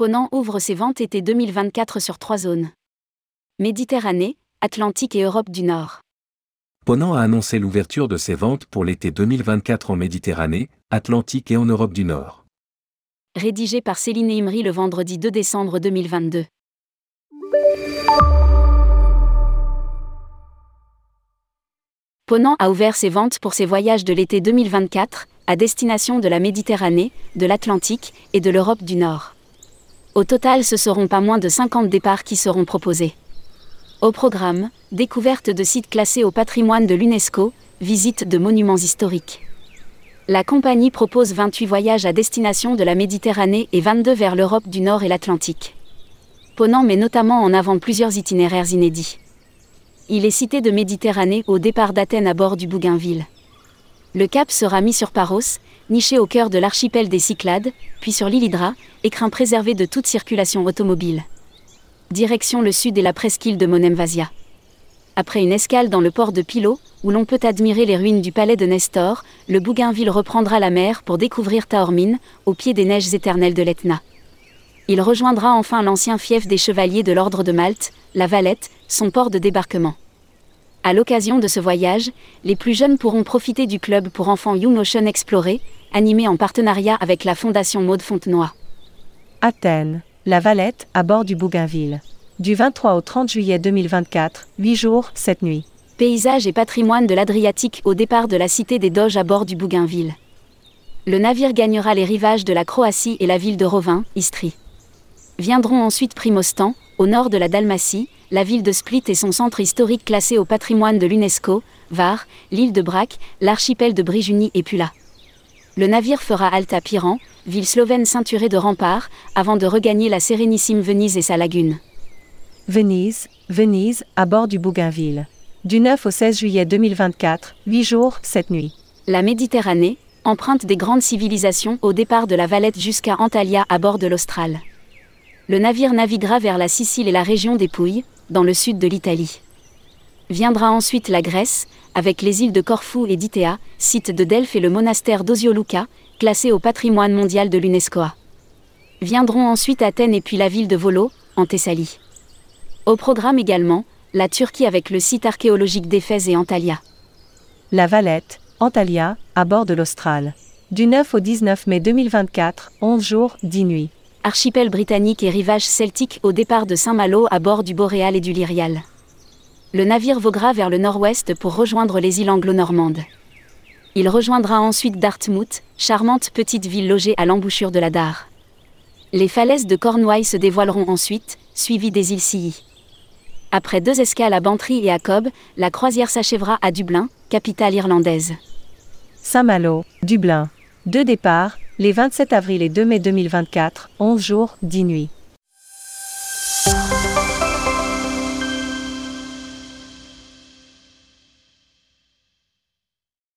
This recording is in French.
Ponant ouvre ses ventes été 2024 sur trois zones. Méditerranée, Atlantique et Europe du Nord. Ponant a annoncé l'ouverture de ses ventes pour l'été 2024 en Méditerranée, Atlantique et en Europe du Nord. Rédigé par Céline Imri le vendredi 2 décembre 2022. Ponant a ouvert ses ventes pour ses voyages de l'été 2024, à destination de la Méditerranée, de l'Atlantique et de l'Europe du Nord. Au total, ce seront pas moins de 50 départs qui seront proposés. Au programme, découverte de sites classés au patrimoine de l'UNESCO, visite de monuments historiques. La compagnie propose 28 voyages à destination de la Méditerranée et 22 vers l'Europe du Nord et l'Atlantique. Ponant met notamment en avant plusieurs itinéraires inédits. Il est cité de Méditerranée au départ d'Athènes à bord du Bougainville. Le cap sera mis sur Paros, niché au cœur de l'archipel des Cyclades, puis sur l'île Hydra, écrin préservé de toute circulation automobile. Direction le sud et la presqu'île de Monemvasia. Après une escale dans le port de Pilo, où l'on peut admirer les ruines du palais de Nestor, le Bougainville reprendra la mer pour découvrir Taormine, au pied des neiges éternelles de l'Etna. Il rejoindra enfin l'ancien fief des chevaliers de l'Ordre de Malte, la Valette, son port de débarquement. À l'occasion de ce voyage, les plus jeunes pourront profiter du club pour enfants Young Ocean Explorer, animé en partenariat avec la Fondation Maude Fontenoy. Athènes, la Valette, à bord du Bougainville. Du 23 au 30 juillet 2024, 8 jours, 7 nuits. Paysage et patrimoine de l'Adriatique au départ de la cité des Doges à bord du Bougainville. Le navire gagnera les rivages de la Croatie et la ville de Rovin, Istrie. Viendront ensuite Primostan, au nord de la Dalmatie, la ville de Split et son centre historique classé au patrimoine de l'UNESCO, Var, l'île de Brac, l'archipel de Brijuni et Pula. Le navire fera halte à Piran, ville slovène ceinturée de remparts, avant de regagner la sérénissime Venise et sa lagune. Venise, Venise, à bord du Bougainville. Du 9 au 16 juillet 2024, 8 jours, 7 nuits. La Méditerranée, empreinte des grandes civilisations au départ de la Valette jusqu'à Antalya à bord de l'Austral. Le navire naviguera vers la Sicile et la région des Pouilles, dans le sud de l'Italie. Viendra ensuite la Grèce, avec les îles de Corfou et d'Itéa, site de Delphes et le monastère d'Osioluca, classé au patrimoine mondial de l'UNESCO. Viendront ensuite Athènes et puis la ville de Volo, en Thessalie. Au programme également, la Turquie avec le site archéologique d'Éphèse et Antalya. La Valette, Antalya, à bord de l'Austral. Du 9 au 19 mai 2024, 11 jours, 10 nuits. Archipel britannique et rivage celtique au départ de Saint-Malo à bord du Boréal et du Lyrial. Le navire voguera vers le nord-ouest pour rejoindre les îles anglo-normandes. Il rejoindra ensuite Dartmouth, charmante petite ville logée à l'embouchure de la Dare. Les falaises de Cornouailles se dévoileront ensuite, suivies des îles Scilly. Après deux escales à Bantry et à Cobb, la croisière s'achèvera à Dublin, capitale irlandaise. Saint-Malo, Dublin. Deux départs, les 27 avril et 2 mai 2024, 11 jours, 10 nuits.